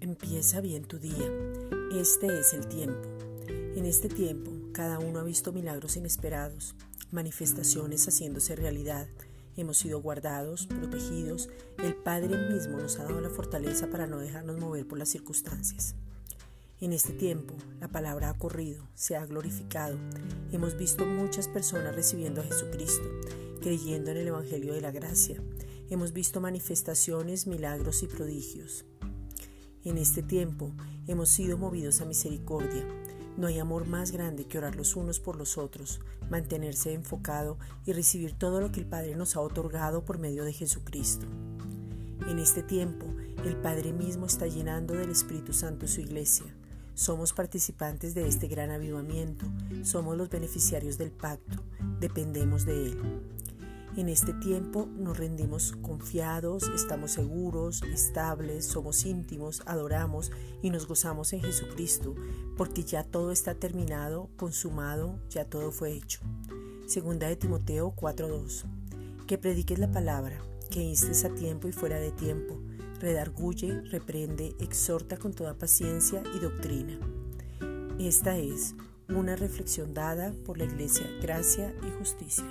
Empieza bien tu día. Este es el tiempo. En este tiempo, cada uno ha visto milagros inesperados, manifestaciones haciéndose realidad. Hemos sido guardados, protegidos. El Padre mismo nos ha dado la fortaleza para no dejarnos mover por las circunstancias. En este tiempo, la palabra ha corrido, se ha glorificado. Hemos visto muchas personas recibiendo a Jesucristo, creyendo en el Evangelio de la Gracia. Hemos visto manifestaciones, milagros y prodigios. En este tiempo hemos sido movidos a misericordia. No hay amor más grande que orar los unos por los otros, mantenerse enfocado y recibir todo lo que el Padre nos ha otorgado por medio de Jesucristo. En este tiempo, el Padre mismo está llenando del Espíritu Santo su iglesia. Somos participantes de este gran avivamiento, somos los beneficiarios del pacto, dependemos de Él. En este tiempo nos rendimos confiados, estamos seguros, estables, somos íntimos, adoramos y nos gozamos en Jesucristo, porque ya todo está terminado, consumado, ya todo fue hecho. Segunda de Timoteo 4:2. Que prediques la palabra, que instes a tiempo y fuera de tiempo, redarguye, reprende, exhorta con toda paciencia y doctrina. Esta es una reflexión dada por la Iglesia Gracia y Justicia.